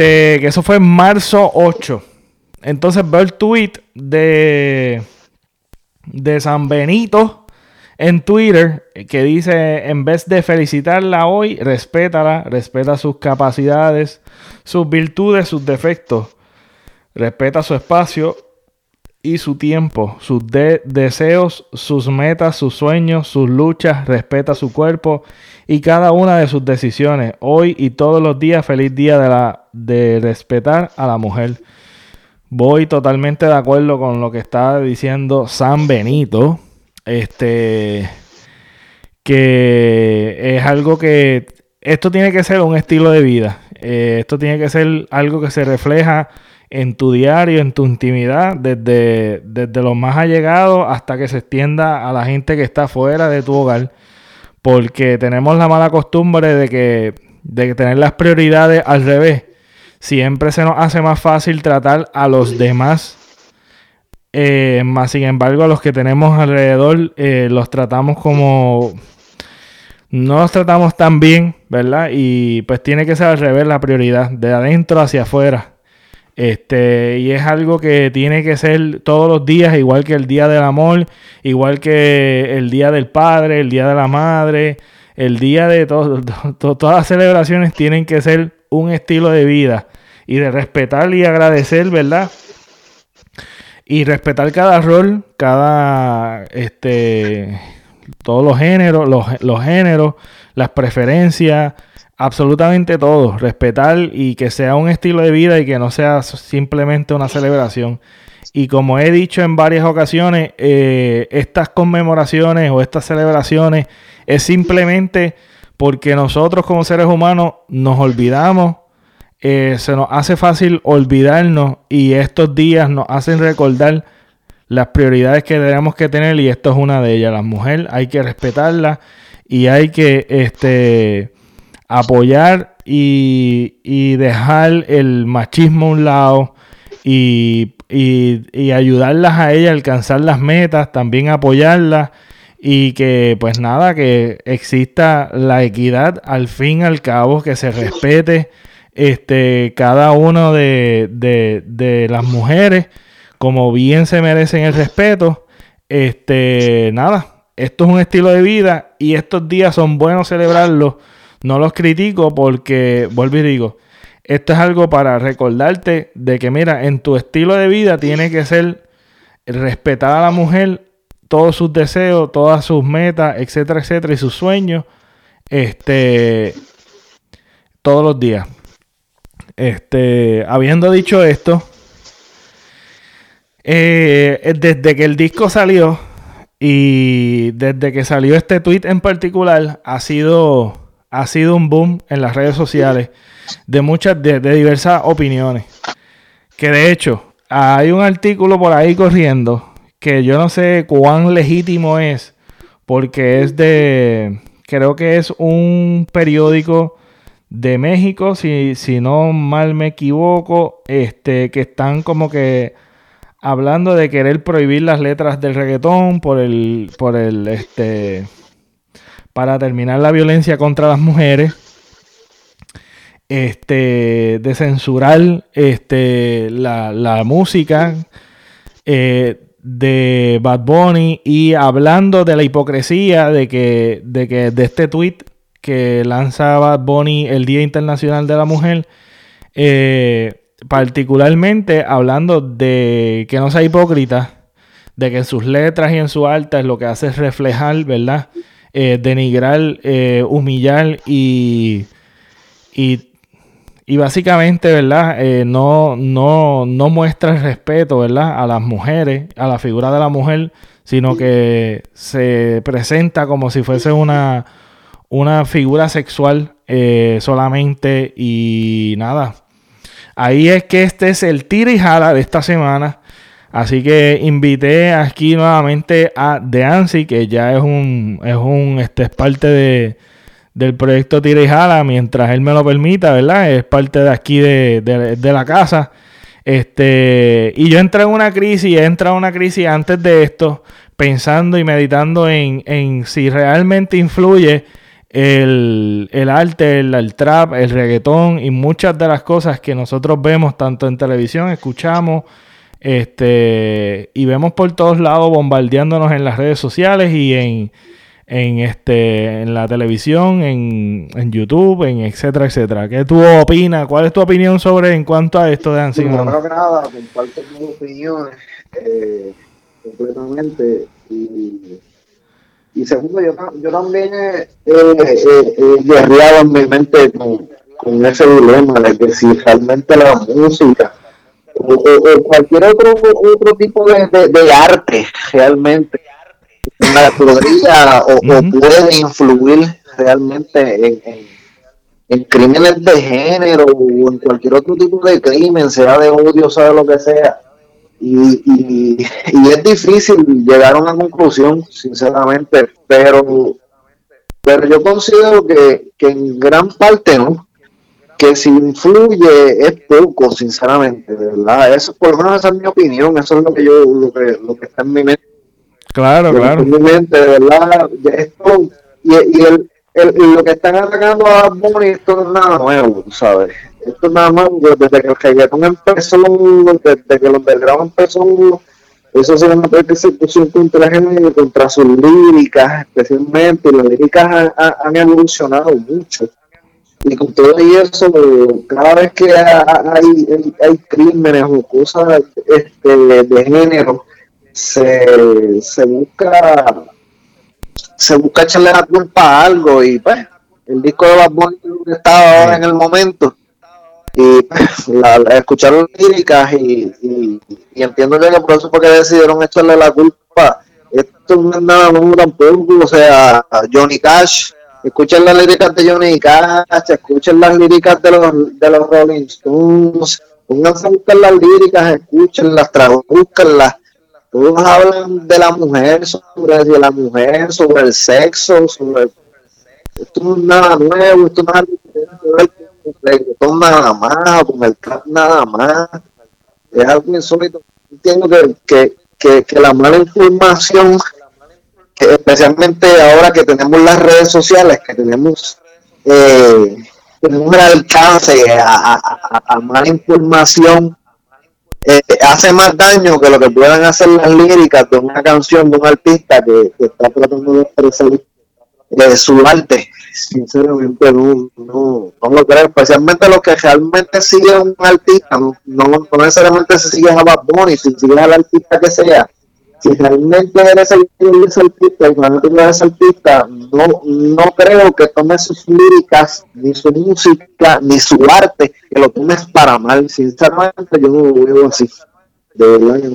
Este, que eso fue en marzo 8. Entonces veo el tweet de, de San Benito en Twitter que dice, en vez de felicitarla hoy, respétala, respeta sus capacidades, sus virtudes, sus defectos, respeta su espacio y su tiempo, sus deseos, sus metas, sus sueños, sus luchas, respeta su cuerpo y cada una de sus decisiones. Hoy y todos los días, feliz día de, la, de respetar a la mujer. Voy totalmente de acuerdo con lo que está diciendo San Benito. Este. Que es algo que. Esto tiene que ser un estilo de vida. Eh, esto tiene que ser algo que se refleja en tu diario, en tu intimidad, desde, desde los más allegados hasta que se extienda a la gente que está fuera de tu hogar. Porque tenemos la mala costumbre de que, de tener las prioridades al revés. Siempre se nos hace más fácil tratar a los demás. Eh, más sin embargo, a los que tenemos alrededor eh, los tratamos como no los tratamos tan bien, ¿verdad? Y pues tiene que ser al revés la prioridad, de adentro hacia afuera. Este, y es algo que tiene que ser todos los días, igual que el día del amor, igual que el día del padre, el día de la madre, el día de todas las celebraciones tienen que ser un estilo de vida y de respetar y agradecer, ¿verdad? Y respetar cada rol, cada, este, todos los géneros, los, los géneros, las preferencias, absolutamente todo, respetar y que sea un estilo de vida y que no sea simplemente una celebración. Y como he dicho en varias ocasiones, eh, estas conmemoraciones o estas celebraciones es simplemente porque nosotros como seres humanos nos olvidamos, eh, se nos hace fácil olvidarnos y estos días nos hacen recordar las prioridades que tenemos que tener y esto es una de ellas. La mujer hay que respetarla y hay que este, apoyar y, dejar el machismo a un lado y, ayudarlas a ella a alcanzar las metas, también apoyarlas y que pues nada, que exista la equidad al fin y al cabo, que se respete este, cada uno de, de las mujeres como bien se merecen el respeto. Este, nada, esto es un estilo de vida y estos días son buenos celebrarlos no los critico porque, vuelvo y digo, esto es algo para recordarte de que, mira, en tu estilo de vida tiene que ser respetar a la mujer, todos sus deseos, todas sus metas, etcétera, etcétera, y sus sueños, este, todos los días. Este, habiendo dicho esto, eh, desde que el disco salió y desde que salió este tweet en particular, ha sido ha sido un boom en las redes sociales de muchas, de, diversas opiniones. Que de hecho, hay un artículo por ahí corriendo que yo no sé cuán legítimo es, porque es de, creo que es un periódico de México, si, si no mal me equivoco, este, que están como que hablando de querer prohibir las letras del reggaetón por el, por el, este, para terminar la violencia contra las mujeres, este, de censurar este, la, música eh, de Bad Bunny y hablando de la hipocresía de que, de que de este tweet que lanza Bad Bunny el Día Internacional de la Mujer, eh, particularmente hablando de que no sea hipócrita, de que en sus letras y en su es lo que hace es reflejar, ¿verdad? Eh, denigrar, eh, humillar y, y, básicamente, ¿verdad? Eh, no, no, no muestra el respeto, ¿verdad? A las mujeres, a la figura de la mujer, sino que se presenta como si fuese una, una figura sexual solamente y nada. Ahí es que este es el tira y jala de esta semana. Así que invité aquí nuevamente a Deansi, que ya es un, es un, este, es parte de, del proyecto Tira y Jala, mientras él me lo permita, ¿verdad? Es parte de aquí de, la casa. Este, y yo entré en una crisis, he entrado en una crisis antes de esto, pensando y meditando en, en si realmente influye el, arte, el, trap, el reggaetón y muchas de las cosas que nosotros vemos tanto en televisión, escuchamos este, y vemos por todos lados bombardeándonos en las redes sociales y en, en, este, en la televisión, en, en YouTube, en etcétera, etcétera. ¿Qué tú opinas? ¿Cuál es tu opinión sobre en cuanto a esto de Dancing? Primero que nada, comparto tus opiniones eh, completamente y y segundo, yo, yo también he, guerreado en mi mente con, con, ese dilema de que si realmente la música cualquier otro otro tipo de, de, arte realmente. Podría o, puede influir realmente en, en, en, crímenes de género o en cualquier otro tipo de crimen, sea de odio, sea de lo que sea. Y, y, es difícil llegar a una conclusión, sinceramente, pero, pero yo considero que, en gran parte, ¿no? Que si influye es poco, sinceramente, ¿verdad? Eso, por lo menos esa es mi opinión, eso es lo que yo, lo que, lo que está en mi mente. Claro, claro. En mi mente, de verdad, esto, y, y el, el, lo que están atacando a Bonnie, esto no es nada nuevo, ¿sabes? esto nada más desde que el reggaetón empezó, desde que el underground empezó, eso se una persecución contra género, contra sus líricas, especialmente, y las líricas han, evolucionado mucho. Y con todo eso, cada vez que hay, hay, crímenes o cosas este, de género, se, se busca se busca echarle la culpa a algo y pues el disco de Bad Bunny estaba ahora en el momento. Y la, escuchar las líricas y, y, entiendo que por eso fue que decidieron echarle la culpa. Esto no es nada nuevo tampoco o sea Johnny Cash escuchen las líricas de Johnny Cash escuchen las líricas de los de los Rolling Stones pónganse a buscar las líricas escúchenlas traduzcanlas todos hablan de la mujer sobre de la mujer sobre el sexo sobre esto no es nada nuevo esto no es reggaetón nada más, con el trap nada más. Es algo insólito. Entiendo que, que, que, la mala información, especialmente ahora que tenemos las redes sociales, que tenemos, eh, tenemos el alcance a, mala información, eh, hace más daño que lo que puedan hacer las líricas de una canción de un artista que, está tratando de expresar eh, su arte. Sinceramente no, no, no lo creo, especialmente los que realmente siguen un artista, no, no, necesariamente se siguen a Bad Bunny, si siguen al artista que sea, si realmente eres el ese artista y eres artista, no, no creo que tomes sus líricas, ni su música, ni su arte, que lo tomes para mal, sinceramente yo no lo veo así, de verdad.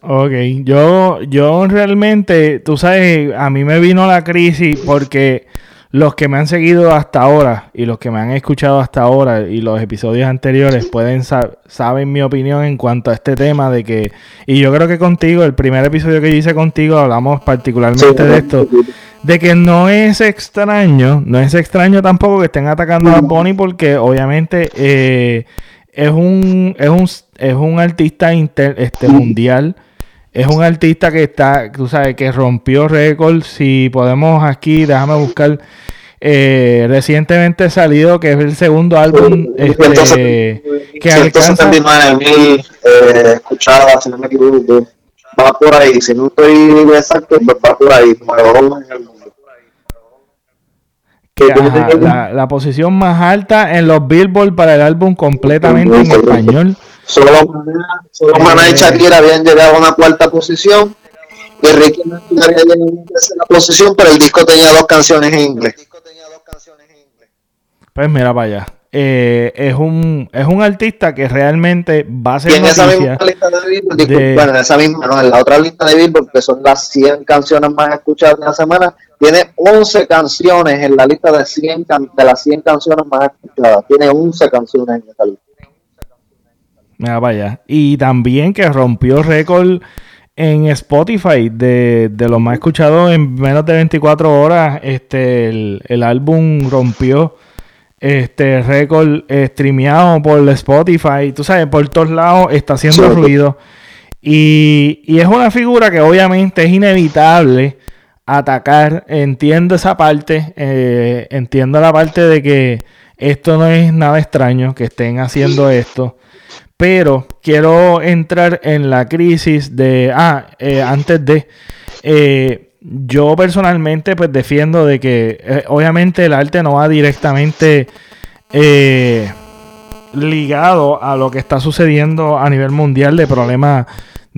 Ok, yo, yo realmente, tú sabes, a mí me vino la crisis porque los que me han seguido hasta ahora y los que me han escuchado hasta ahora y los episodios anteriores pueden saben mi opinión en cuanto a este tema de que y yo creo que contigo el primer episodio que hice contigo hablamos particularmente de esto de que no es extraño no es extraño tampoco que estén atacando a Bonnie porque obviamente eh, es un es un es un artista inter, este mundial es un artista que está, tú sabes, que rompió récord. Si podemos aquí, déjame buscar. Eh, recientemente salido, que es el segundo álbum este, que alcanza... mil eh, escuchadas, si no me equivoco. Va por ahí, si no estoy exacto, pues va por ahí. la, la, posición más alta en los Billboard para el álbum completamente en español. Solo, solo Maná y Shakira habían llegado a una cuarta posición y Ricky Martin había llegado a una tercera posición, pero el disco tenía dos canciones en inglés. Pues mira para allá. Eh, es un es un artista que realmente va a ser y en esa misma lista de Billboard, bueno, en esa misma, no, en la otra lista de Billboard, que son las 100 canciones más escuchadas de la semana, tiene 11 canciones en la lista de 100 de las 100 canciones más escuchadas. Tiene 11 canciones en esa lista. Mira, vaya. Y también que rompió récord en Spotify de, de lo más escuchado en menos de 24 horas. Este, el, álbum rompió este récord streameado por Spotify. Tú sabes, por todos lados está haciendo ruido. Y, y, es una figura que obviamente es inevitable atacar. Entiendo esa parte, eh, entiendo la parte de que esto no es nada extraño que estén haciendo esto. Pero quiero entrar en la crisis de, ah, eh, antes de, eh, yo personalmente pues defiendo de que obviamente el arte no va directamente ligado a lo que está sucediendo a nivel mundial de problemas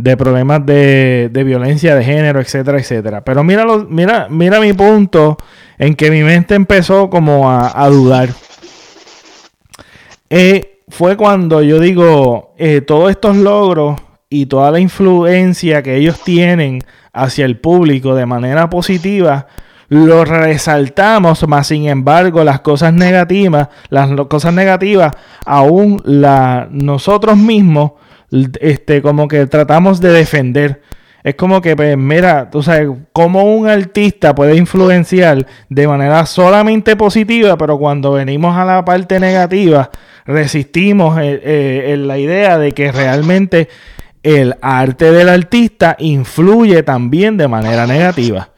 de problemas de, violencia de género, etcétera, etcétera. Pero mira, mira, mira mi punto en que mi mente empezó como a, dudar. Eh, fue cuando yo digo, eh, todos estos logros y toda la influencia que ellos tienen hacia el público de manera positiva, lo resaltamos, más sin embargo las cosas negativas, las cosas negativas, aún la, nosotros mismos este, como que tratamos de defender. Es como que, pues, mira, tú sabes, cómo un artista puede influenciar de manera solamente positiva, pero cuando venimos a la parte negativa, resistimos eh, eh, en la idea de que realmente el arte del artista influye también de manera negativa.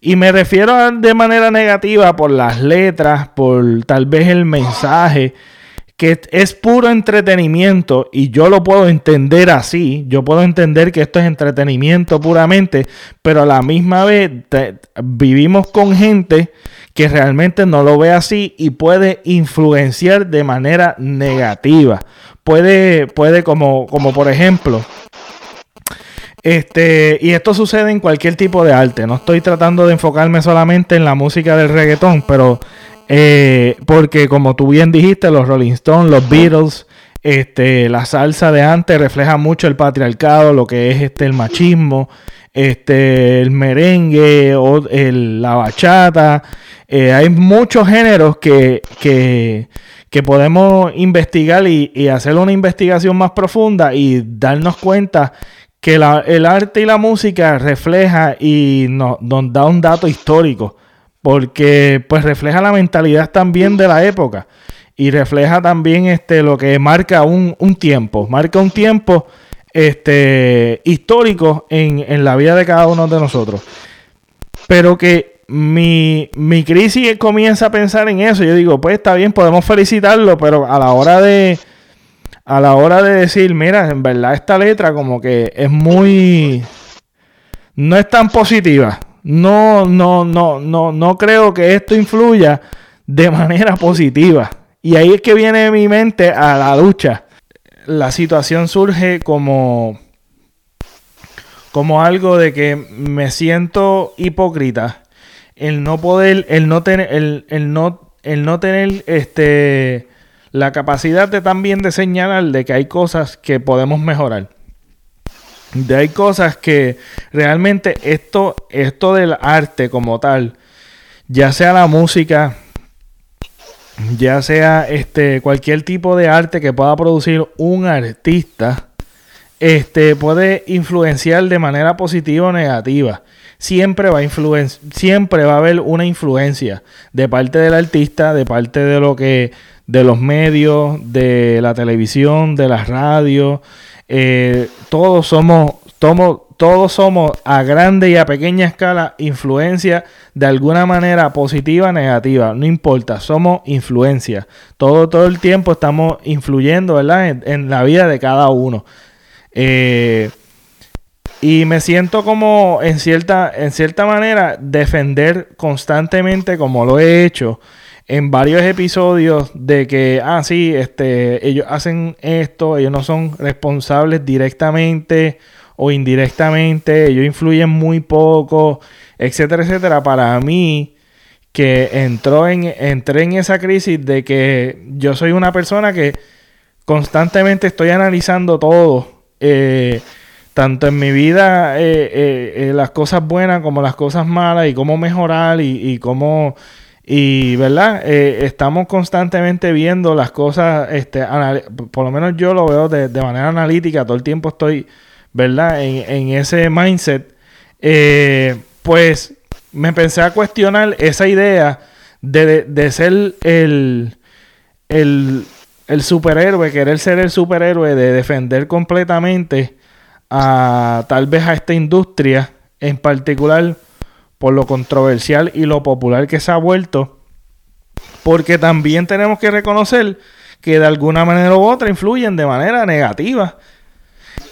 Y me refiero de manera negativa por las letras, por tal vez el mensaje, que es puro entretenimiento y yo lo puedo entender así, yo puedo entender que esto es entretenimiento puramente, pero a la misma vez vivimos con gente que realmente no lo ve así y puede influenciar de manera negativa. Puede, puede como, como por ejemplo, este, y esto sucede en cualquier tipo de arte. No estoy tratando de enfocarme solamente en la música del reggaetón, pero eh, porque como tú bien dijiste, los Rolling Stones, los Beatles, este, la salsa de antes refleja mucho el patriarcado, lo que es este, el machismo, este, el merengue, o la bachata. Eh, hay muchos géneros que, que, podemos investigar y, hacer una investigación más profunda y darnos cuenta que el arte y la música refleja y nos da un dato histórico porque pues refleja la mentalidad también de la época y refleja también este, lo que marca un, tiempo, marca un tiempo este, histórico en, la vida de cada uno de nosotros. Pero que mi, mi crisis comienza a pensar en eso. Yo digo, pues está bien, podemos felicitarlo, pero a la hora de a la hora de decir, mira, en verdad esta letra como que es muy no es tan positiva no, no, no, no, no creo que esto influya de manera positiva. Y ahí es que viene mi mente a la lucha. La situación surge como, como algo de que me siento hipócrita. El no poder, el no tener, el, no, el no tener este la capacidad de también de señalar de que hay cosas que podemos mejorar de hay cosas que realmente esto, esto del arte como tal, ya sea la música, ya sea este cualquier tipo de arte que pueda producir un artista, este puede influenciar de manera positiva o negativa. Siempre va a siempre va a haber una influencia de parte del artista, de parte de lo que de los medios, de la televisión, de las radios, eh, todos somos, todos somos a grande y a pequeña escala influencia de alguna manera positiva o negativa, no importa, somos influencia. Todo, todo el tiempo estamos influyendo, ¿verdad? En, la vida de cada uno. Eh, y me siento como en cierta, en cierta manera defender constantemente como lo he hecho en varios episodios de que, ah, sí, este, ellos hacen esto, ellos no son responsables directamente o indirectamente, ellos influyen muy poco, etcétera, etcétera. Para mí, que entró en, entré en esa crisis de que yo soy una persona que constantemente estoy analizando todo. Eh, tanto en mi vida eh, eh, las cosas buenas como las cosas malas y cómo mejorar y, y cómo y, ¿verdad? Eh, estamos constantemente viendo las cosas, este, por lo menos yo lo veo de, manera analítica, todo el tiempo estoy, ¿verdad? En, ese mindset. Eh, pues me pensé a cuestionar esa idea de, ser el, el, el, superhéroe, querer ser el superhéroe, de defender completamente a tal vez a esta industria en particular por lo controversial y lo popular que se ha vuelto, porque también tenemos que reconocer que de alguna manera u otra influyen de manera negativa.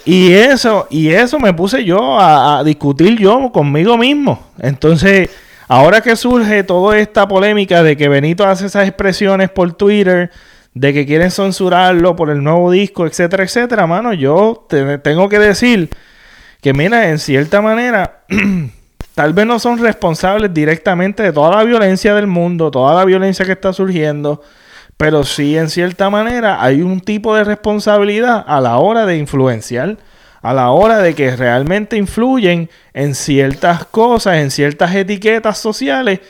Y eso, y eso me puse yo a, discutir yo conmigo mismo. Entonces, ahora que surge toda esta polémica de que Benito hace esas expresiones por Twitter, de que quieren censurarlo por el nuevo disco, etcétera, etcétera, mano, yo te, tengo que decir que, mira, en cierta manera, tal vez no son responsables directamente de toda la violencia del mundo, toda la violencia que está surgiendo, pero sí, en cierta manera, hay un tipo de responsabilidad a la hora de influenciar, a la hora de que realmente influyen en ciertas cosas, en ciertas etiquetas sociales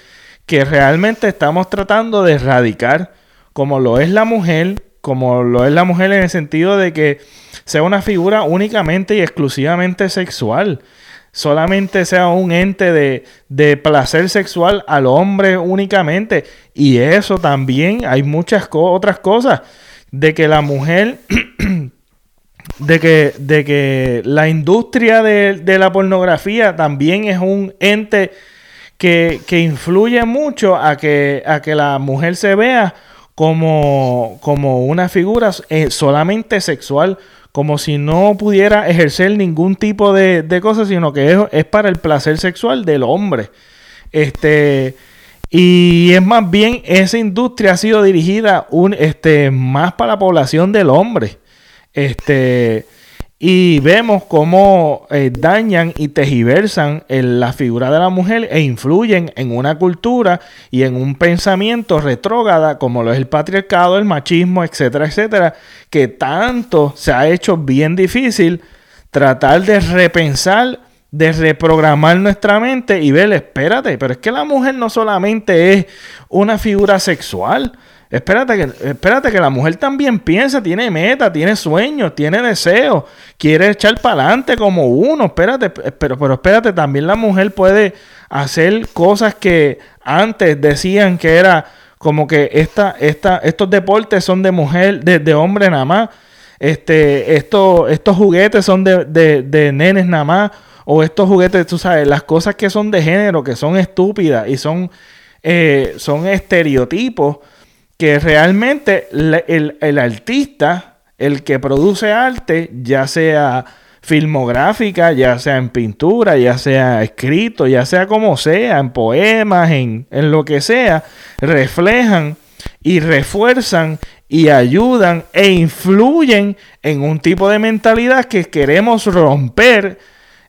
que realmente estamos tratando de erradicar como lo es la mujer, como lo es la mujer en el sentido de que sea una figura únicamente y exclusivamente sexual. Solamente sea un ente de, de placer sexual al hombre únicamente. Y eso también hay muchas otras cosas. De que la mujer de que, de que la industria de, de, la pornografía también es un ente que, que influye mucho a que, a que la mujer se vea como, como una figura eh, solamente sexual, como si no pudiera ejercer ningún tipo de, de cosas, sino que es, para el placer sexual del hombre. Este, y es más bien, esa industria ha sido dirigida un, este, más para la población del hombre. Este, y vemos cómo eh, dañan y tejiversan en la figura de la mujer e influyen en una cultura y en un pensamiento retrógrada como lo es el patriarcado, el machismo, etcétera, etcétera, que tanto se ha hecho bien difícil tratar de repensar, de reprogramar nuestra mente y ver, espérate, pero es que la mujer no solamente es una figura sexual, Espérate que, espérate que la mujer también piensa, tiene meta, tiene sueños, tiene deseos, quiere echar para adelante como uno. Espérate, pero, pero espérate, también la mujer puede hacer cosas que antes decían que era como que esta, esta, estos deportes son de mujer, de, de hombre nada más. Este, estos, juguetes son de, de, de nenes nada más. O estos juguetes, tú sabes, las cosas que son de género, que son estúpidas y son, eh, son estereotipos que realmente el, artista, el que produce arte, ya sea filmográfica, ya sea en pintura, ya sea escrito, ya sea como sea, en poemas, en, en lo que sea, reflejan y refuerzan y ayudan e influyen en un tipo de mentalidad que queremos romper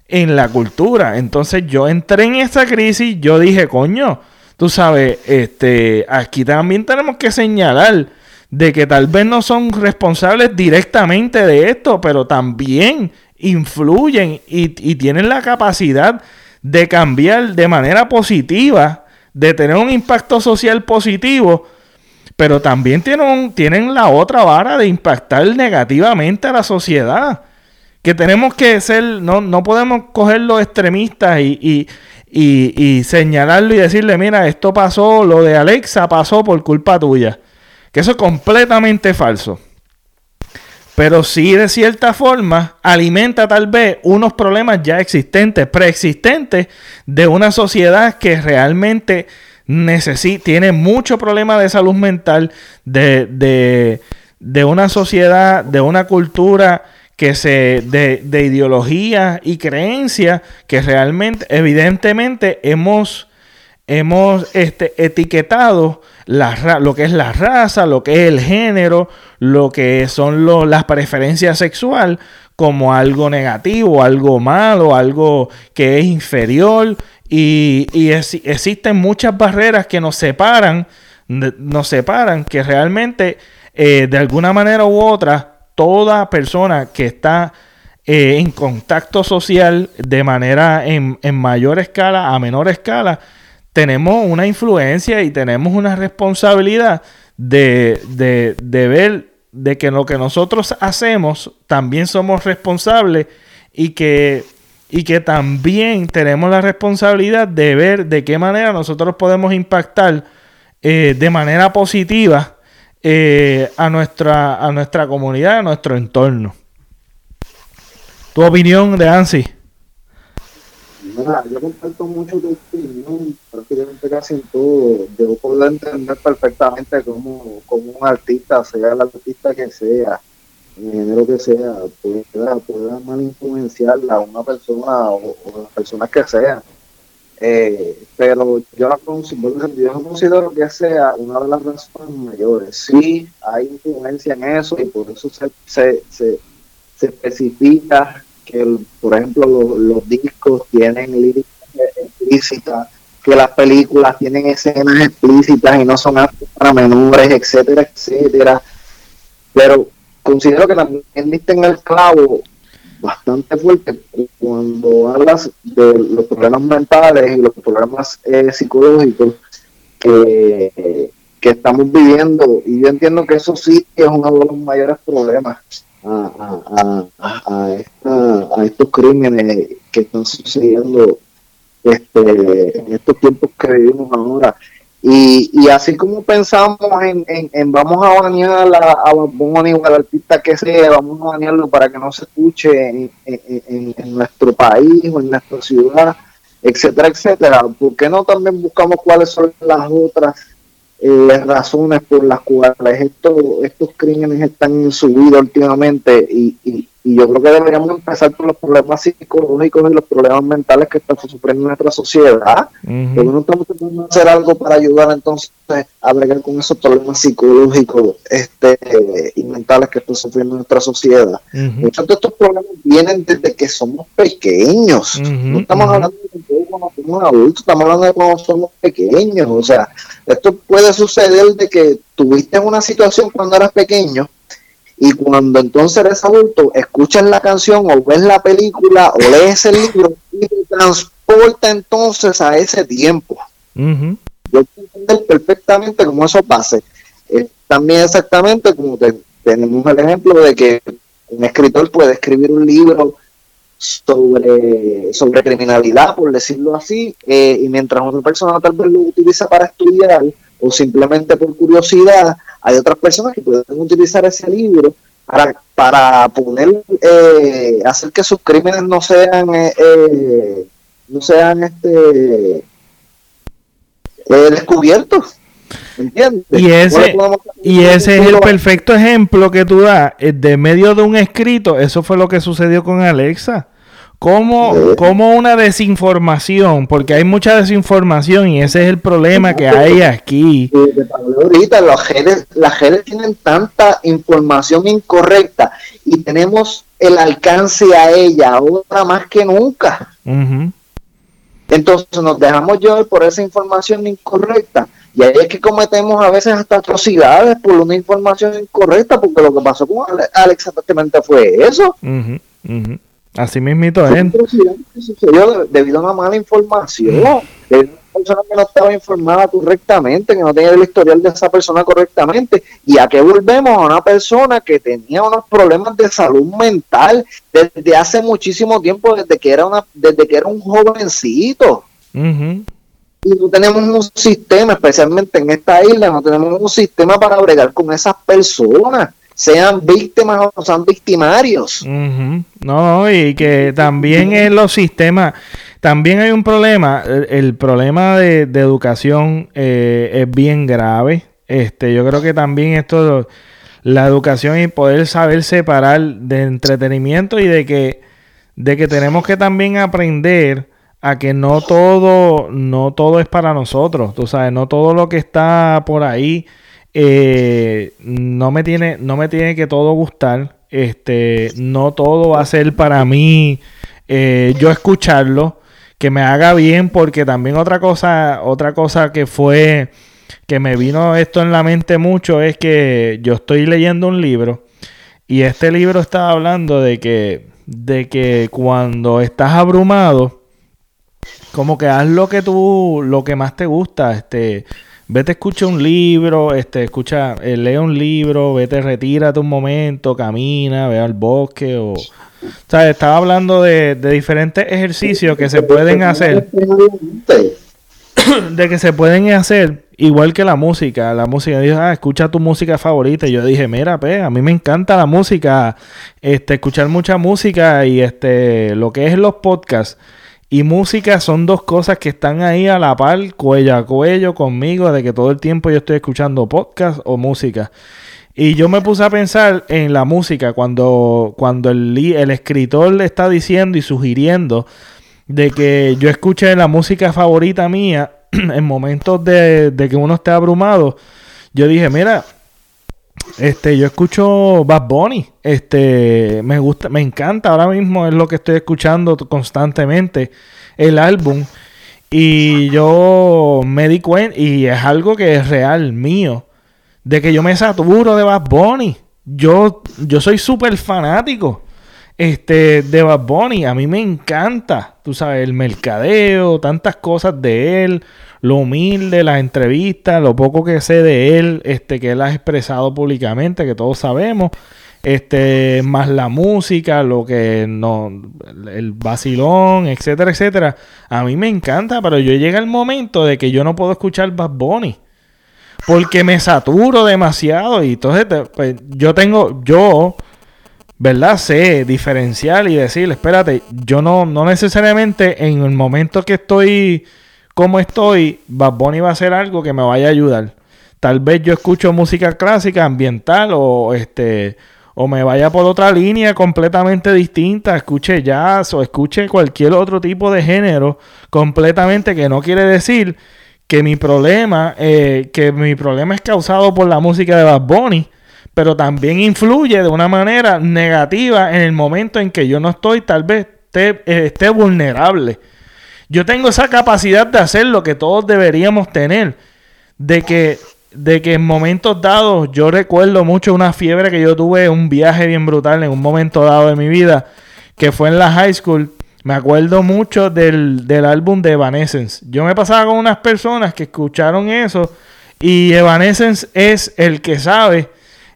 en la cultura. Entonces yo entré en esa crisis, yo dije, coño, tú sabes, este, aquí también tenemos que señalar de que tal vez no son responsables directamente de esto, pero también influyen y, tienen la capacidad de cambiar de manera positiva, de tener un impacto social positivo, pero también tienen, tienen la otra vara de impactar negativamente a la sociedad. Que tenemos que ser, no, no podemos coger los extremistas y, y, señalarlo y decirle, mira, esto pasó, lo de Alexa pasó por culpa tuya. Que eso es completamente falso. Pero sí, de cierta forma, alimenta tal vez unos problemas ya existentes, preexistentes, de una sociedad que realmente necesita, tiene mucho problema de salud mental, de, de, de una sociedad, de una cultura que se de, de ideología y creencias que realmente, evidentemente, hemos, hemos este, etiquetado la, lo que es la raza, lo que es el género, lo que son las preferencias sexual como algo negativo, algo malo, algo que es inferior. Y, existen muchas barreras que nos separan, nos separan que realmente eh, de alguna manera u otra toda persona que está eh, en contacto social de manera en, mayor escala a menor escala, tenemos una influencia y tenemos una responsabilidad de, de, ver de que lo que nosotros hacemos también somos responsables y que, y que también tenemos la responsabilidad de ver de qué manera nosotros podemos impactar eh, de manera positiva eh, a, nuestra, a nuestra comunidad, a nuestro entorno. ¿Tu opinión de Ansi? yo comparto mucho tu opinión, prácticamente casi en todo. Yo puedo entender perfectamente cómo, cómo un artista, sea el artista que sea, en género que sea, pueda, pueda mal influenciarla a una persona o, a las personas que sean. Eh, pero yo la considero, yo considero que sea una de las razones mayores. Sí, hay influencia en eso y por eso se, se, se, se especifica que, por ejemplo, los, discos tienen líricas explícitas, que las películas tienen escenas explícitas y no son para menores, etcétera, etcétera. Pero considero que también diste en el clavo bastante fuerte cuando hablas de los problemas mentales y los problemas eh, psicológicos que, que estamos viviendo. Y yo entiendo que eso sí es uno de los mayores problemas a, a, estos crímenes que están sucediendo este, en estos tiempos que vivimos ahora. Y, y así como pensamos en, en, vamos a banear a, a o al artista que sea, vamos a banearlo para que no se escuche en, en, nuestro país o en nuestra ciudad, etcétera, etcétera, ¿por qué no también buscamos cuáles son las otras las razones por las cuales estos, estos crímenes están en su vida últimamente y, y yo creo que deberíamos empezar por los problemas psicológicos y los problemas mentales que están sufriendo nuestra sociedad. Pero no estamos tratando hacer algo para ayudar entonces a bregar con esos problemas psicológicos este, y mentales que está sufriendo nuestra sociedad. Muchos de estos problemas vienen desde que somos pequeños. No estamos hablando de cuando somos adultos, estamos hablando de cuando somos pequeños. O sea, esto puede suceder de que tuviste una situación cuando eras pequeño y cuando entonces eres adulto, escuchas la canción o ves la película o lees el libro y te transporta entonces a ese tiempo. Yo puedo entender perfectamente cómo eso pase. también exactamente como tenemos el ejemplo de que un escritor puede escribir un libro sobre, sobre criminalidad, por decirlo así, eh, y mientras otra persona tal vez lo utiliza para estudiar o simplemente por curiosidad, hay otras personas que pueden utilizar ese libro para, para poder eh, hacer que sus crímenes no sean eh, eh, no sean este descubiertos ¿Entiendes? Y ese, y ese es el perfecto ejemplo que tú das. De medio de un escrito, eso fue lo que sucedió con Alexa. Como, como una desinformación, porque hay mucha desinformación y ese es el problema que hay aquí. Ahorita las redes, las redes tienen tanta información incorrecta y tenemos el alcance a ella ahora más que nunca. Entonces nos dejamos llevar por esa información incorrecta. Y ahí es que cometemos a veces hasta atrocidades por una información incorrecta, porque lo que pasó con Alex exactamente fue eso. Así mismito es. sucedió debido a una mala información. De una persona que no estaba informada correctamente, que no tenía el historial de esa persona correctamente. Y a qué volvemos a una persona que tenía unos problemas de salud mental desde hace muchísimo tiempo, desde que era una, desde que era un jovencito. Y no tenemos un sistema, especialmente en esta isla, no tenemos un sistema para bregar con esas personas sean víctimas o sean victimarios. No, y que también en los sistemas, también hay un problema, el, problema de, educación eh, es bien grave. Este, yo creo que también esto, la educación y poder saber separar de entretenimiento y de que, de que tenemos que también aprender a que no todo, no todo es para nosotros, tú sabes, no todo lo que está por ahí eh, no me tiene, no me tiene que todo gustar. Este, no todo va a ser para mí eh, yo escucharlo, que me haga bien, porque también otra cosa, otra cosa que fue que me vino esto en la mente mucho es que yo estoy leyendo un libro y este libro estaba hablando de que de que cuando estás abrumado como que haz lo que tú lo que más te gusta, este Vete, escucha un libro, este, escucha, eh, lee un libro, vete, retírate un momento, camina, ve al bosque o... O estaba hablando de, diferentes ejercicios que se pueden hacer. de que se pueden hacer igual que la música. La música, dice, ah, escucha tu música favorita. Y yo dije, mira, pe, a mí me encanta la música, este, escuchar mucha música y este, lo que es los podcasts y música son dos cosas que están ahí a la par, cuello a cuello conmigo, de que todo el tiempo yo estoy escuchando podcast o música. Y yo me puse a pensar en la música cuando, cuando el, el escritor le está diciendo y sugiriendo de que yo escuche la música favorita mía en momentos de, de que uno esté abrumado. Yo dije, mira, este, yo escucho Bad Bunny. Este, me gusta, me encanta. Ahora mismo es lo que estoy escuchando constantemente. El álbum. Y yo me di cuenta, y es algo que es real mío, de que yo me saturo de Bad Bunny. Yo, yo soy súper fanático este, de Bad Bunny. A mí me encanta, tú sabes, el mercadeo, tantas cosas de él, lo humilde, las entrevistas, lo poco que sé de él, este, que él ha expresado públicamente, que todos sabemos, este, más la música, lo que no, el vacilón, etcétera, etcétera. A mí me encanta, pero yo llega el momento de que yo no puedo escuchar Bad Bunny. Porque me saturo demasiado y entonces pues, yo tengo, yo, ¿verdad? Sé diferenciar y decir, espérate, yo no, no necesariamente en el momento que estoy como estoy, Bad Bunny va a hacer algo que me vaya a ayudar. Tal vez yo escucho música clásica, ambiental o este o me vaya por otra línea completamente distinta, escuche jazz o escuche cualquier otro tipo de género completamente que no quiere decir que mi problema eh, que mi problema es causado por la música de Bad Bunny, pero también influye de una manera negativa en el momento en que yo no estoy tal vez eh, esté vulnerable yo tengo esa capacidad de hacer lo que todos deberíamos tener. De que, de que en momentos dados, yo recuerdo mucho una fiebre que yo tuve, un viaje bien brutal en un momento dado de mi vida, que fue en la high school. Me acuerdo mucho del, del álbum de Evanescence. Yo me pasaba con unas personas que escucharon eso y Evanescence es el que sabe,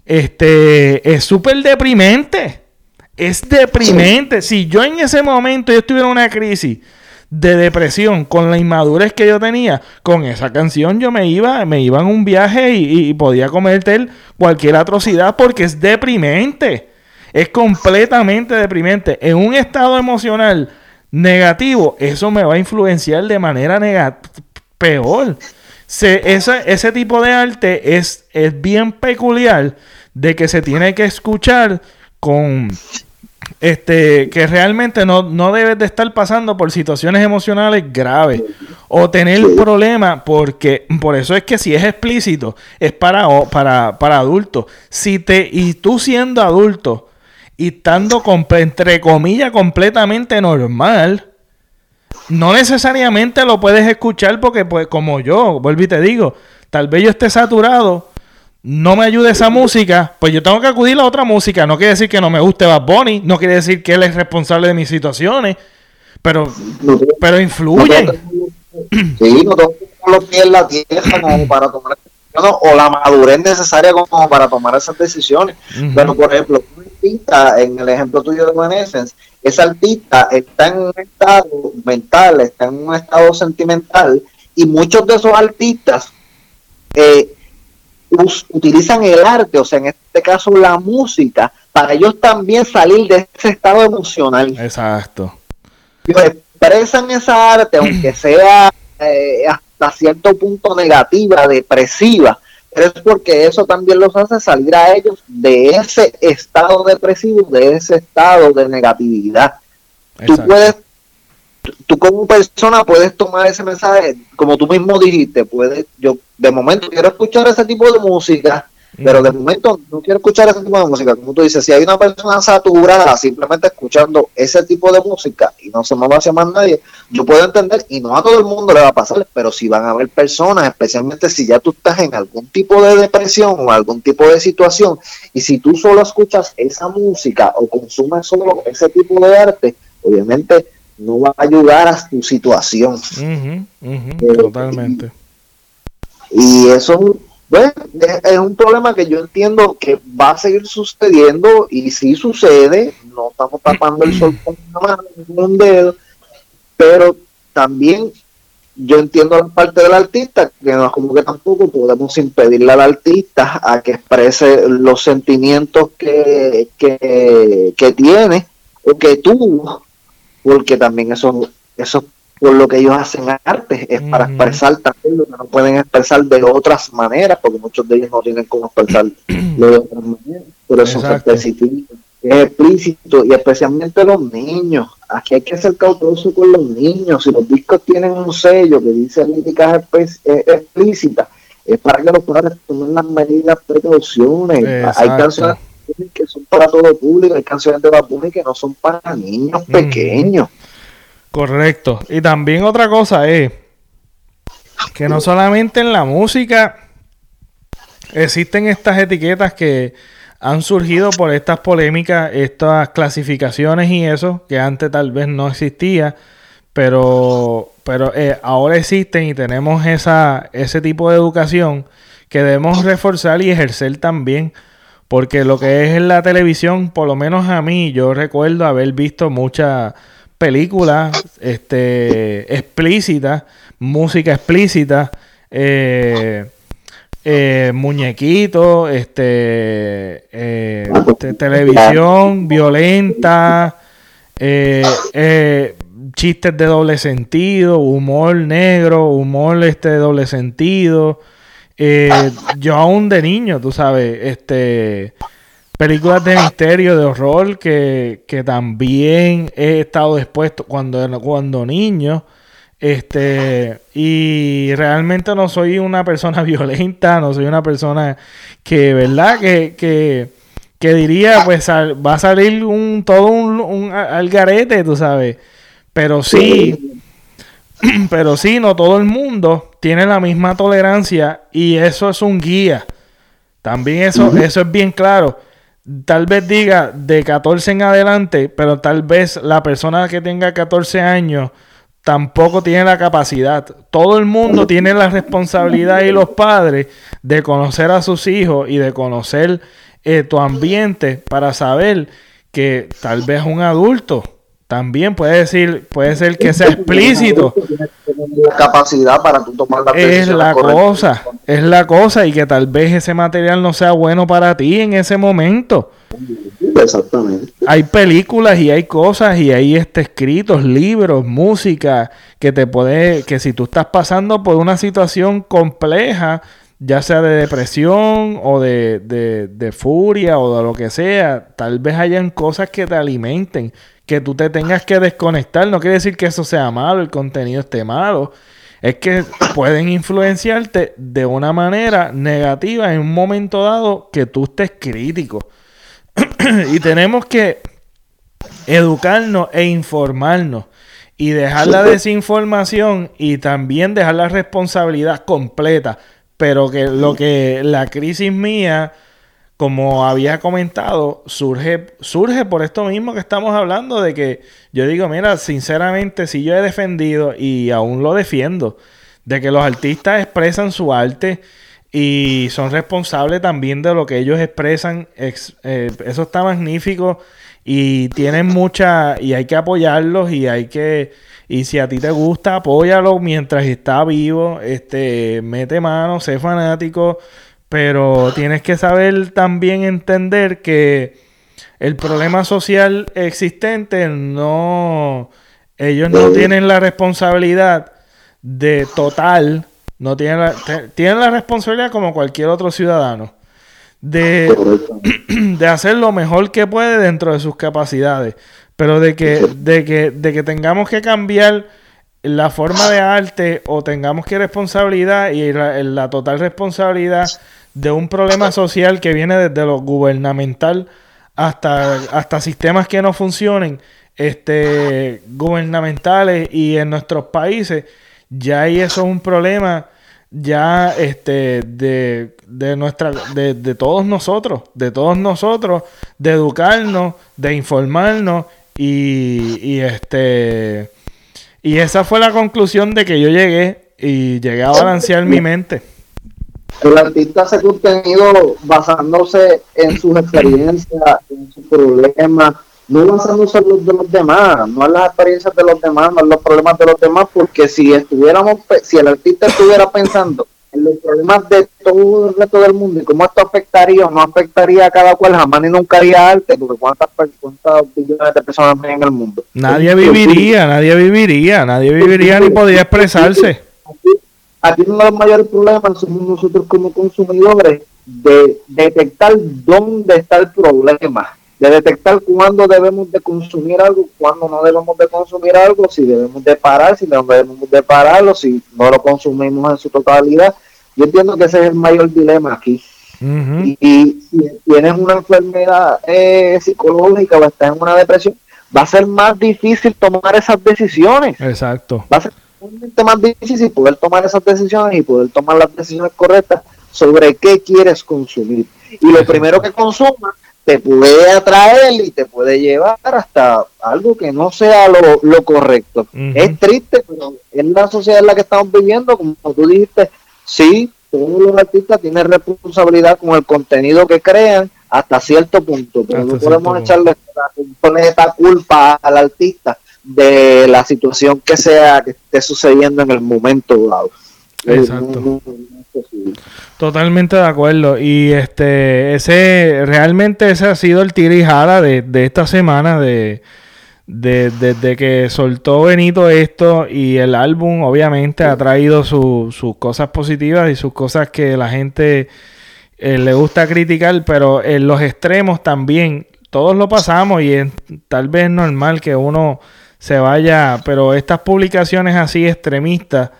este, es súper deprimente. Es deprimente. Si yo en ese momento yo estuviera en una crisis, de depresión, con la inmadurez que yo tenía, con esa canción yo me iba, me iba en un viaje y, podía cometer cualquier atrocidad porque es deprimente. Es completamente deprimente. En un estado emocional negativo, eso me va a influenciar de manera peor. Se, ese tipo de arte es, es bien peculiar de que se tiene que escuchar con este, que realmente no, no debes de estar pasando por situaciones emocionales graves o tener problemas, porque por eso es que si es explícito, es para, para, para adultos. Si te, y tú siendo adulto y estando, entre comillas, completamente normal, no necesariamente lo puedes escuchar porque, pues, como yo, vuelvo y te digo, tal vez yo esté saturado no me ayude esa música, pues yo tengo que acudir a otra música. No quiere decir que no me guste Bad Bunny, no quiere decir que él es responsable de mis situaciones, pero, pero influye. sí, no tengo los pies en la tierra como para tomar o la madurez necesaria como para tomar esas decisiones. Pero, por ejemplo, un artista, en el ejemplo tuyo de Evanescence, ese artista está en un estado mental, está en un estado sentimental, y muchos de esos artistas eh, utilizan el arte, o sea, en este caso la música, para ellos también salir de ese estado emocional. Exacto. expresan esa arte, aunque sea eh, hasta cierto punto negativa, depresiva, pero es porque eso también los hace salir a ellos de ese estado depresivo, de ese estado de negatividad. Tú puedes tú como persona puedes tomar ese mensaje, como tú mismo dijiste, puedes, yo de momento quiero escuchar ese tipo de música, pero de momento no quiero escuchar ese tipo de música. Como tú dices, si hay una persona saturada simplemente escuchando ese tipo de música y no se mueve hacia más nadie, yo puedo entender, y no a todo el mundo le va a pasar, pero si van a haber personas, especialmente si ya tú estás en algún tipo de depresión o algún tipo de situación, y si tú solo escuchas esa música o consumes solo ese tipo de arte, obviamente no va a ayudar a tu situación. Eh, totalmente. Y, eso es, un problema que yo entiendo que va a seguir sucediendo y si sucede, no estamos tapando el sol con un dedo, pero también yo entiendo la parte del artista, que no es como que tampoco podemos impedirle al artista a que exprese los sentimientos que, que, que tiene o que tuvo porque también eso eso por lo que ellos hacen arte, es para expresar también lo que no pueden expresar de otras maneras, porque muchos de ellos no tienen cómo expresar de otras maneras, pero eso es explícito y especialmente los niños. Aquí hay que ser cauteloso con los niños. Si los discos tienen un sello que dice críticas explícitas, es para que los padres tomen las medidas precauciones. Hay canciones que son para todo público, hay canciones de Bad que no son para niños pequeños. Correcto. Y también otra cosa es que no solamente en la música existen estas etiquetas que han surgido por estas polémicas, estas clasificaciones y eso, que antes tal vez no existía, pero, pero eh, ahora existen y tenemos esa, ese tipo de educación que debemos reforzar y ejercer también. Porque lo que es en la televisión, por lo menos a mí, yo recuerdo haber visto muchas películas este, explícitas, música explícita, eh, eh, muñequitos, este, eh, televisión violenta, chistes de doble sentido, humor negro, humor este de doble sentido. Yo aún de niño, tú sabes, este películas de misterio, de horror, que, también he estado expuesto cuando, cuando niño. Este, y realmente no soy una persona violenta, no soy una persona que, ¿verdad? Que, que, que diría, pues va a salir un todo un, un algarete, tú sabes. Pero sí, pero sí, no todo el mundo tiene la misma tolerancia y eso es un guía. También eso, eso es bien claro tal vez diga de 14 en adelante, pero tal vez la persona que tenga 14 años tampoco tiene la capacidad. Todo el mundo tiene la responsabilidad y los padres de conocer a sus hijos y de conocer eh, tu ambiente para saber que tal vez un adulto también puede decir, puede ser que sea explícito. capacidad para tú tomar la Es la cosa, es la cosa, y que tal vez ese material no sea bueno para ti en ese momento. Exactamente. Hay películas y hay cosas y hay este escritos, libros, música que te puede, que si tú estás pasando por una situación compleja, ya sea de depresión o de, de, de furia o de lo que sea, tal vez hayan cosas que te alimenten que tú te tengas que desconectar. No quiere decir que eso sea malo, el contenido esté malo. Es que pueden influenciarte de una manera negativa en un momento dado que tú estés crítico. y tenemos que educarnos e informarnos y dejar la desinformación y también dejar la responsabilidad completa. Pero que lo que la crisis mía como había comentado, surge, surge por esto mismo que estamos hablando, de que yo digo, mira, sinceramente, si yo he defendido y aún lo defiendo, de que los artistas expresan su arte y son responsables también de lo que ellos expresan, eh, eso está magnífico y tienen mucha, y hay que apoyarlos y hay que, y si a ti te gusta, apóyalo mientras está vivo, este, mete mano, sé fanático pero tienes que saber también entender que el problema social existente no... Ellos no tienen la responsabilidad de total, no tienen la, tienen la responsabilidad como cualquier otro ciudadano de, de hacer lo mejor que puede dentro de sus capacidades, pero de que, de que, de que tengamos que cambiar la forma de arte o tengamos que responsabilidad y la total responsabilidad de un problema social que viene desde lo gubernamental hasta, hasta sistemas que no funcionen este, gubernamentales y en nuestros países, ya ahí eso es un problema ya este, de, de, nuestra, de, de todos nosotros, de todos nosotros, de educarnos, de informarnos y, y este y esa fue la conclusión de que yo llegué y llegué a balancear mi mente. El artista hace contenido basándose en sus experiencias, en sus problemas, no basándose en los de los demás, no en las experiencias de los demás, no en los problemas de los demás, porque si estuviéramos, si el artista estuviera pensando los problemas de todo el resto del mundo y cómo esto afectaría o no afectaría a cada cual, jamás ni nunca haría arte, porque cuántas, cuántas billones de personas hay en el mundo. Nadie viviría, nadie viviría, nadie viviría ni podría expresarse. Aquí, uno de los mayores problemas somos nosotros como consumidores de detectar dónde está el problema de detectar cuándo debemos de consumir algo, cuándo no debemos de consumir algo, si debemos de parar, si no debemos de pararlo, si no lo consumimos en su totalidad. Yo entiendo que ese es el mayor dilema aquí. y, si tienes una enfermedad eh, psicológica o estás en una depresión, va a ser más difícil tomar esas decisiones. Exacto. Va a ser más difícil poder tomar esas decisiones y poder tomar las decisiones correctas sobre qué quieres consumir. Y lo primero que consumas te puede atraer y te puede llevar hasta algo que no sea lo, correcto. Es triste, pero es la sociedad en la que estamos viviendo, como tú dijiste, sí, todos los artistas tienen responsabilidad con el contenido que crean hasta cierto punto, pero no podemos echarle esta culpa al artista de la situación que sea que esté sucediendo en el momento dado. Exacto. Totalmente de acuerdo. Y este, ese, realmente ese ha sido el tira de, de esta semana, de, desde que soltó Benito esto y el álbum obviamente ha traído sus cosas positivas y sus cosas que la gente eh, le gusta criticar, pero en los extremos también, todos lo pasamos y tal vez normal que uno se vaya, pero estas publicaciones así extremistas,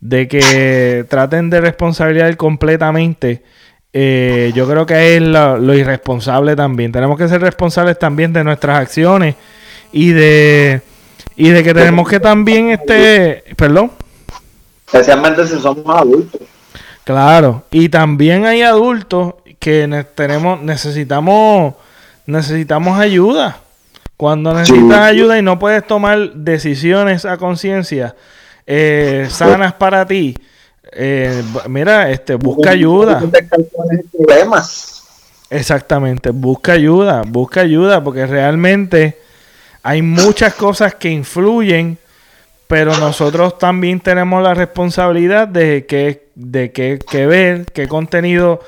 de que traten de responsabilizar completamente, eh, yo creo que es lo, irresponsable también. Tenemos que ser responsables también de nuestras acciones y de y de que tenemos que también este, perdón, especialmente si somos adultos. Claro, y también hay adultos que tenemos necesitamos necesitamos ayuda. Cuando necesitas ayuda y no puedes tomar decisiones a conciencia, eh, sanas para ti, eh, mira, este, busca ayuda. Exactamente, busca ayuda, busca ayuda, porque realmente hay muchas cosas que influyen, pero nosotros también tenemos la responsabilidad de que, de que, que ver qué contenido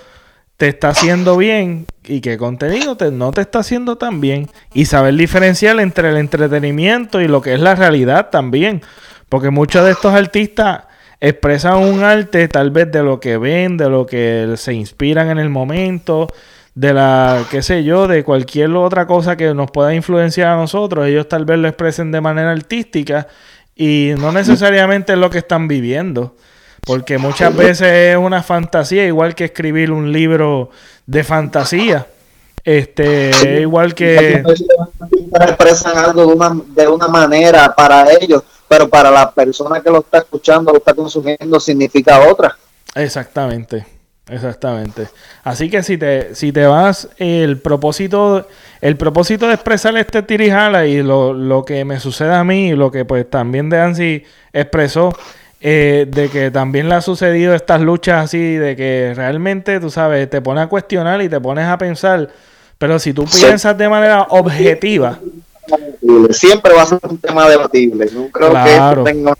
te está haciendo bien y qué contenido te, no te está haciendo tan bien. Y saber diferenciar entre el entretenimiento y lo que es la realidad también. Porque muchos de estos artistas expresan un arte tal vez de lo que ven, de lo que se inspiran en el momento, de la, qué sé yo, de cualquier otra cosa que nos pueda influenciar a nosotros. Ellos tal vez lo expresen de manera artística y no necesariamente es lo que están viviendo. Porque muchas veces es una fantasía, igual que escribir un libro de fantasía. Este, igual que... Expresan algo de una, de una manera para ellos pero para la persona que lo está escuchando, lo está consumiendo, significa otra. Exactamente, exactamente. Así que si te, si te vas, el propósito, el propósito de expresar este tirijala y lo, lo que me sucede a mí, y lo que pues también de Ansi expresó, eh, de que también le ha sucedido estas luchas así, de que realmente, tú sabes, te pones a cuestionar y te pones a pensar, pero si tú piensas de manera objetiva, Siempre va a ser un tema debatible. No creo que tenga...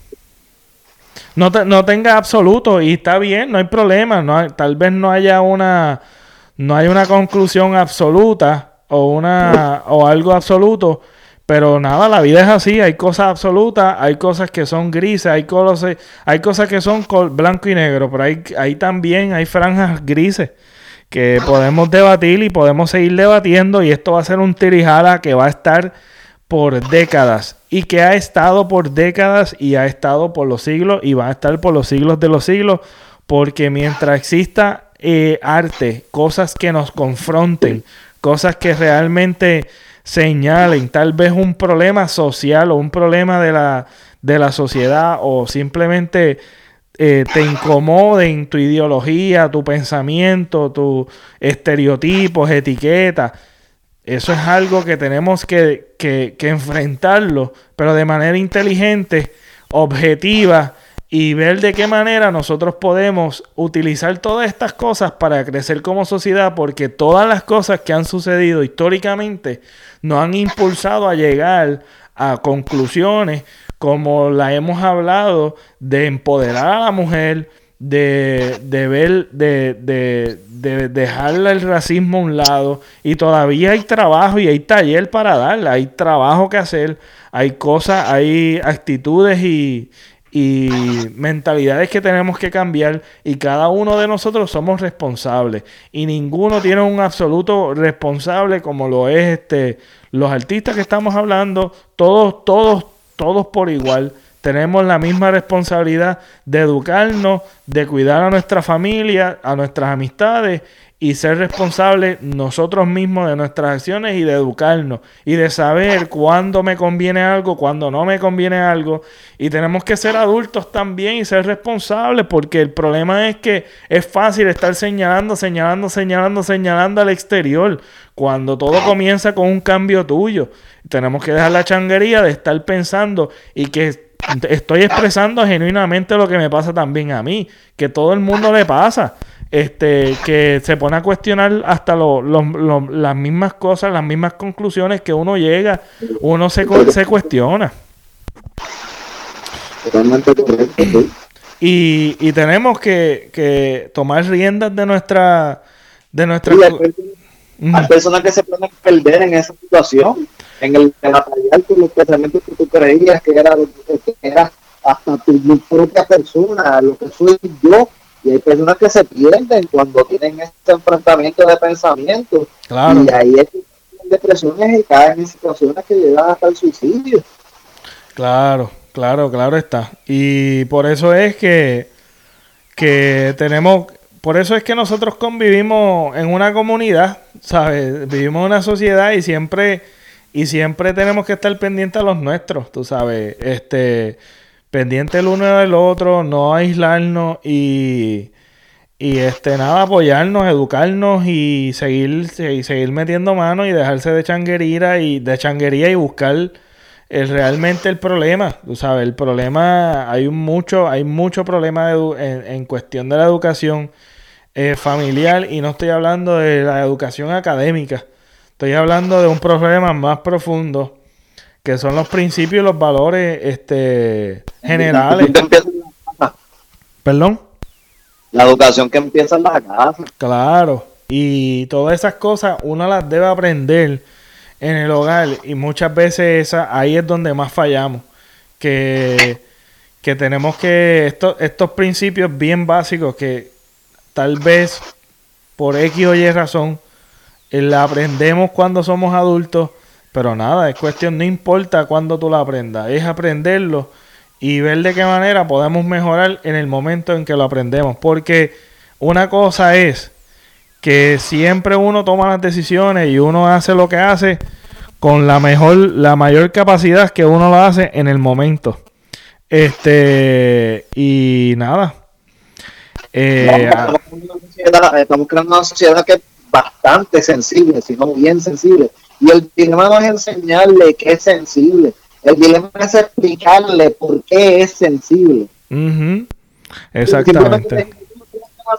No, no tenga absoluto y está bien, no hay problema. No tal vez no haya una no hay una conclusión absoluta o una o algo absoluto, pero nada, la vida es así, hay cosas absolutas, hay cosas que son grises, hay cosas, hay cosas que son blanco y negro, pero hay, hay también hay franjas grises que podemos debatir y podemos seguir debatiendo y esto va a ser un tirijala que va a estar por décadas y que ha estado por décadas y ha estado por los siglos y va a estar por los siglos de los siglos porque mientras exista eh, arte, cosas que nos confronten, cosas que realmente señalen tal vez un problema social o un problema de la, de la sociedad o simplemente eh, te incomoden tu ideología, tu pensamiento, tus estereotipos, etiquetas eso es algo que tenemos que, enfrentarlo, pero de manera inteligente, objetiva y ver de qué manera nosotros podemos utilizar todas estas cosas para crecer como sociedad, porque todas las cosas que han sucedido históricamente nos han impulsado a llegar a conclusiones como la hemos hablado de empoderar a la mujer, de, de ver, de, de, de dejarle el racismo a un lado. Y todavía hay trabajo y hay taller para darle, hay trabajo que hacer, hay cosas, hay actitudes y, y mentalidades que tenemos que cambiar y cada uno de nosotros somos responsables y ninguno tiene un absoluto responsable como lo es este los artistas que estamos hablando todos todos todos por igual tenemos la misma responsabilidad de educarnos, de cuidar a nuestra familia, a nuestras amistades y ser responsables nosotros mismos de nuestras acciones y de educarnos y de saber cuándo me conviene algo, cuándo no me conviene algo. Y tenemos que ser adultos también y ser responsables porque el problema es que es fácil estar señalando, señalando, señalando, señalando al exterior cuando todo comienza con un cambio tuyo. Tenemos que dejar la changuería de estar pensando y que estoy expresando genuinamente lo que me pasa también a mí, que todo el mundo le pasa este, que se pone a cuestionar hasta las mismas cosas, las mismas conclusiones que uno llega, uno se, se cuestiona. Y, y tenemos que, que, tomar riendas de nuestra... De nuestra... hay, personas, que se pueden perder en esa situación, en el, material con los pensamientos que tú creías que era, que era hasta tu propia persona, lo que soy yo, y hay personas que se pierden cuando tienen este enfrentamiento de pensamientos. Claro. Y ahí hay depresiones y caen en situaciones que llegan hasta el suicidio. Claro, claro, claro está. Y por eso es que, que tenemos, por eso es que nosotros convivimos en una comunidad, ¿sabes? Vivimos en una sociedad y siempre, y siempre tenemos que estar pendientes a los nuestros, tú sabes. Este, pendiente el uno del otro, no aislarnos y, y este nada, apoyarnos, educarnos y seguir, seguir metiendo manos y dejarse de changuería y de changuería y buscar el, realmente el problema. Tú sabes, el problema, hay mucho, hay mucho problema en, cuestión de la educación eh, familiar y no estoy hablando de la educación académica. Estoy hablando de un problema más profundo que son los principios y los valores este, generales. Perdón. La educación que empieza en la casa. Claro. Y todas esas cosas uno las debe aprender en el hogar y muchas veces esa, ahí es donde más fallamos. Que, que tenemos que estos, estos principios bien básicos que tal vez por X o Y razón eh, la aprendemos cuando somos adultos pero nada, es cuestión, no importa cuándo tú la aprendas, es aprenderlo y ver de qué manera podemos mejorar en el momento en que lo aprendemos. Porque una cosa es que siempre uno toma las decisiones y uno hace lo que hace con la mejor, la mayor capacidad que uno lo hace en el momento. Este, y nada. Eh, estamos creando una sociedad que es bastante sensible, si no bien sensible y el dilema no es enseñarle que es sensible. El dilema es explicarle por qué es sensible. Exactamente.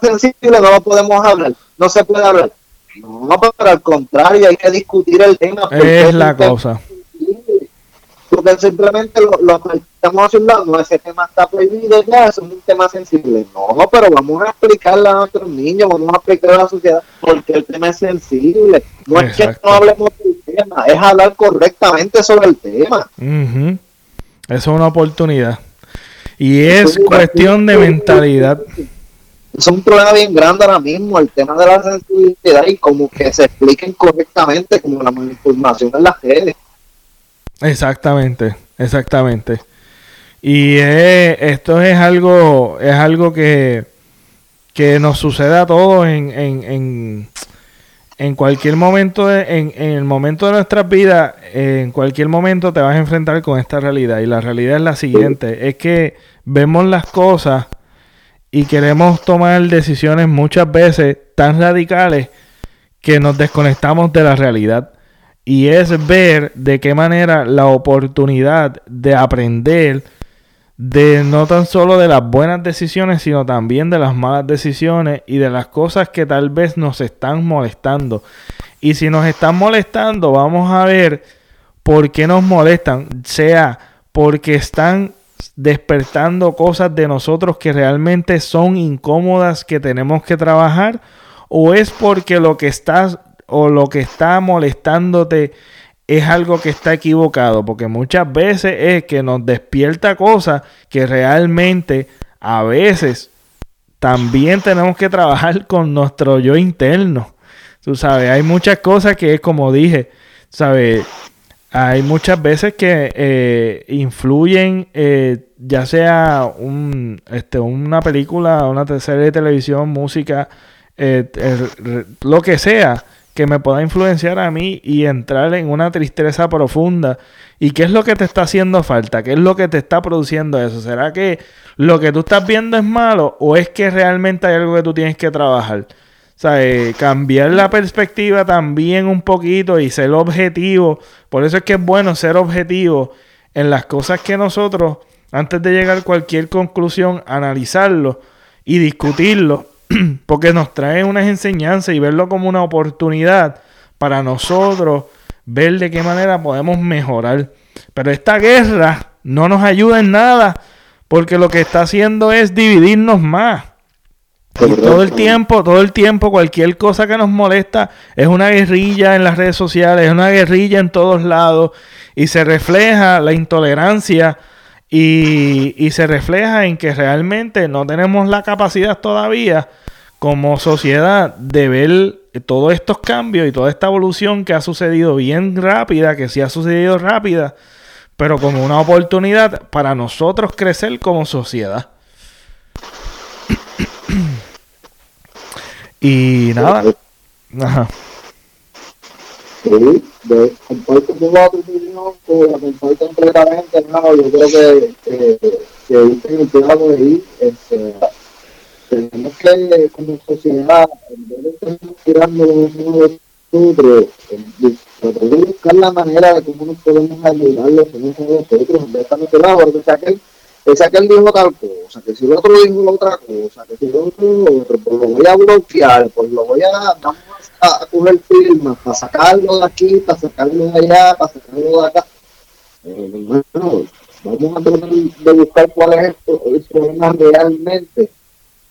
Si sensible no lo podemos hablar. No se puede hablar. No, pero al contrario, hay que discutir el tema. Es la cosa simplemente lo, lo estamos haciendo, no, ese tema está prohibido, ya, es un tema sensible. No, pero vamos a explicarle a nuestros niños, vamos a explicar a la sociedad porque el tema es sensible. No es que no hablemos del tema, es hablar correctamente sobre el tema. Eso es una oportunidad. Y es cuestión de mentalidad. Es un problema bien grande ahora mismo, el tema de la sensibilidad y como que se expliquen correctamente como la información en las redes. Exactamente, exactamente. Y esto es algo, es algo que, que nos sucede a todos en, en, en, en cualquier momento, en, en, el momento de nuestras vidas, en cualquier momento te vas a enfrentar con esta realidad. Y la realidad es la siguiente, es que vemos las cosas y queremos tomar decisiones muchas veces tan radicales que nos desconectamos de la realidad y es ver de qué manera la oportunidad de aprender de no tan solo de las buenas decisiones, sino también de las malas decisiones y de las cosas que tal vez nos están molestando. Y si nos están molestando, vamos a ver por qué nos molestan, sea porque están despertando cosas de nosotros que realmente son incómodas que tenemos que trabajar o es porque lo que estás o lo que está molestándote es algo que está equivocado, porque muchas veces es que nos despierta cosas que realmente a veces también tenemos que trabajar con nuestro yo interno. Tú sabes, hay muchas cosas que es como dije, sabes, hay muchas veces que eh, influyen, eh, ya sea un, este, una película, una serie de televisión, música, eh, lo que sea, que me pueda influenciar a mí y entrar en una tristeza profunda. ¿Y qué es lo que te está haciendo falta? ¿Qué es lo que te está produciendo eso? ¿Será que lo que tú estás viendo es malo o es que realmente hay algo que tú tienes que trabajar? O sea, cambiar la perspectiva también un poquito y ser objetivo. Por eso es que es bueno ser objetivo en las cosas que nosotros, antes de llegar a cualquier conclusión, analizarlo y discutirlo porque nos trae unas enseñanzas y verlo como una oportunidad para nosotros ver de qué manera podemos mejorar. Pero esta guerra no nos ayuda en nada, porque lo que está haciendo es dividirnos más. Y todo el tiempo, todo el tiempo, cualquier cosa que nos molesta es una guerrilla en las redes sociales, es una guerrilla en todos lados y se refleja la intolerancia y, y se refleja en que realmente no tenemos la capacidad todavía como sociedad de ver todos estos cambios y toda esta evolución que ha sucedido bien rápida, que sí ha sucedido rápida, pero como una oportunidad para nosotros crecer como sociedad. y nada. Ajá. Sí, de, comparto tu opinión, la comparto completamente, no, yo creo que, que, que, que, que de ir, tenemos que, como sociedad, en vez de estar tirando los unos nosotros, tratar de buscar la manera de cómo nos podemos ayudar los unos a nosotros, de estar lado, porque si aquel, si aquel dijo tal cosa, que si el otro dijo otra cosa, que si el otro otro, pues lo voy a bloquear, pues lo voy a, vamos a, a coger firmas para sacarlo de aquí, para sacarlo de allá, para sacarlo de acá. Eh, bueno, vamos a tratar de buscar cuál es el, el problema realmente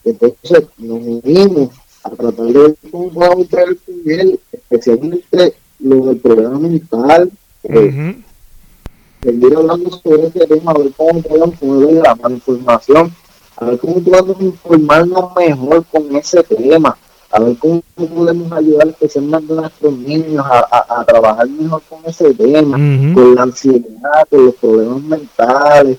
entonces nos unimos a tratar de podemos traer él, especialmente lo del programa mental. Eh, Seguir hablando sobre este tema, a ver cómo podemos poner la información, a ver cómo podemos informarnos mejor con ese tema, a ver cómo podemos ayudar especialmente a nuestros niños a, a, a trabajar mejor con ese tema, con la ansiedad, con los problemas mentales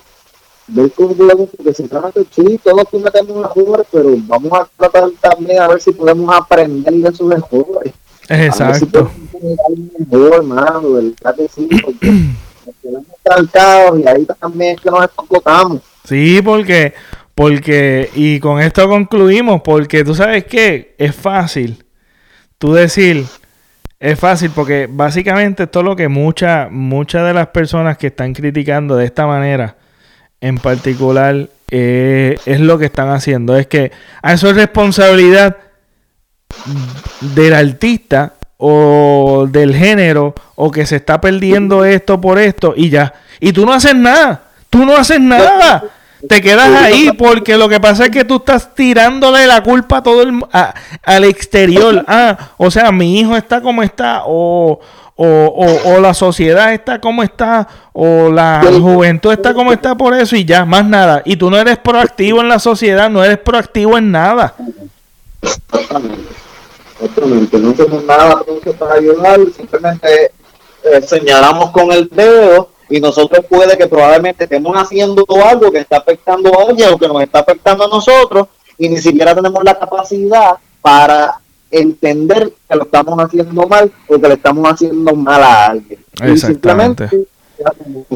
ver cómo podemos, porque si que sí, todos cometemos errores, pero vamos a tratar también a ver si podemos aprender de esos errores. Exacto. mejor, hermano, ¿verdad que sí? Porque nos quedamos y ahí también es que nos. Sí, porque, porque, y con esto concluimos, porque tú sabes que es fácil tú decir, es fácil porque básicamente todo lo que muchas muchas de las personas que están criticando de esta manera en particular eh, es lo que están haciendo. Es que eso es responsabilidad del artista o del género o que se está perdiendo esto por esto y ya. Y tú no haces nada. Tú no haces nada. Te quedas ahí porque lo que pasa es que tú estás tirándole la culpa a todo el, al exterior. Ah, o sea, mi hijo está como está o, o, o, la sociedad está como está, o la juventud está como está por eso y ya, más nada. Y tú no eres proactivo en la sociedad, no eres proactivo en nada. Exactamente, no tenemos nada para ayudar, simplemente eh, señalamos con el dedo y nosotros puede que probablemente estemos haciendo algo que está afectando a alguien o que nos está afectando a nosotros y ni siquiera tenemos la capacidad para entender que lo estamos haciendo mal o que le estamos haciendo mal a alguien. Y simplemente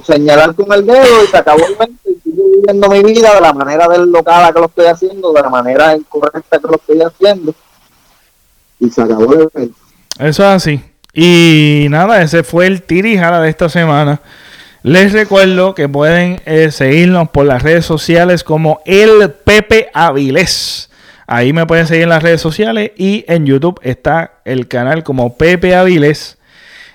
señalar con el dedo y se acabó el momento y sigo viviendo mi vida de la manera del local que lo estoy haciendo, de la manera incorrecta que lo estoy haciendo. Y se acabó el evento. Eso es así. Y nada, ese fue el tirijara de esta semana. Les recuerdo que pueden eh, seguirnos por las redes sociales como el Pepe Avilés. Ahí me pueden seguir en las redes sociales y en YouTube está el canal como Pepe Aviles.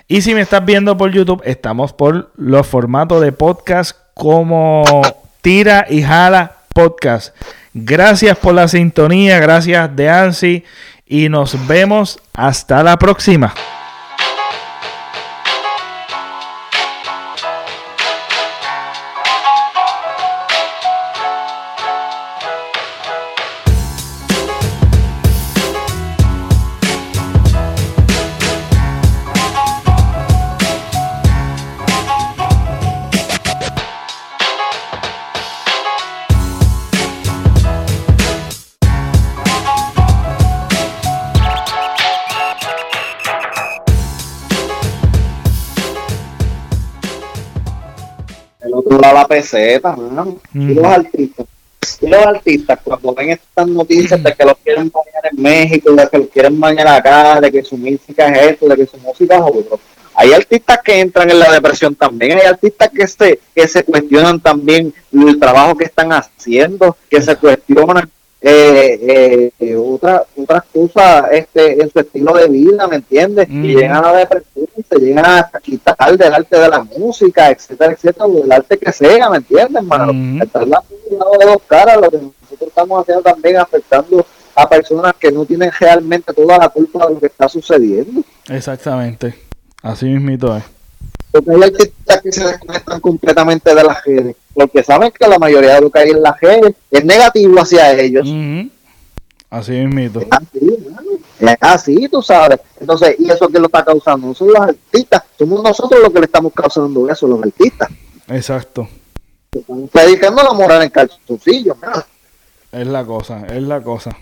Y si me estás viendo por YouTube, estamos por los formatos de podcast como Tira y Jala Podcast. Gracias por la sintonía, gracias de Ansi y nos vemos hasta la próxima. La peseta, Y los artistas, y los artistas cuando ven estas noticias de que los quieren bañar en México, de que los quieren bañar acá, de que su música es esto, de que su música es otro. Hay artistas que entran en la depresión también, hay artistas que se, que se cuestionan también el trabajo que están haciendo, que se cuestionan eh, eh, otra, otras cosas este, en su estilo de vida, ¿me entiendes? Y llegan a la depresión, se llegan a quitar del arte de la música, etcétera, etcétera, del arte que sea, ¿me entiendes, hermano? Mm Estar la de dos caras, lo que nosotros estamos haciendo también afectando a personas que no tienen realmente toda la culpa de lo que está sucediendo. Exactamente, así mismito es. Porque hay artistas que se desconectan completamente de las redes, porque saben que la mayoría de lo que hay en las redes es negativo hacia ellos. Así. Es así, es así, tú sabes. Entonces, ¿y eso que lo está causando? No son los artistas, somos nosotros los que le estamos causando eso, los artistas. Exacto. Predicando la moral en calzoncillo, Es la cosa, es la cosa.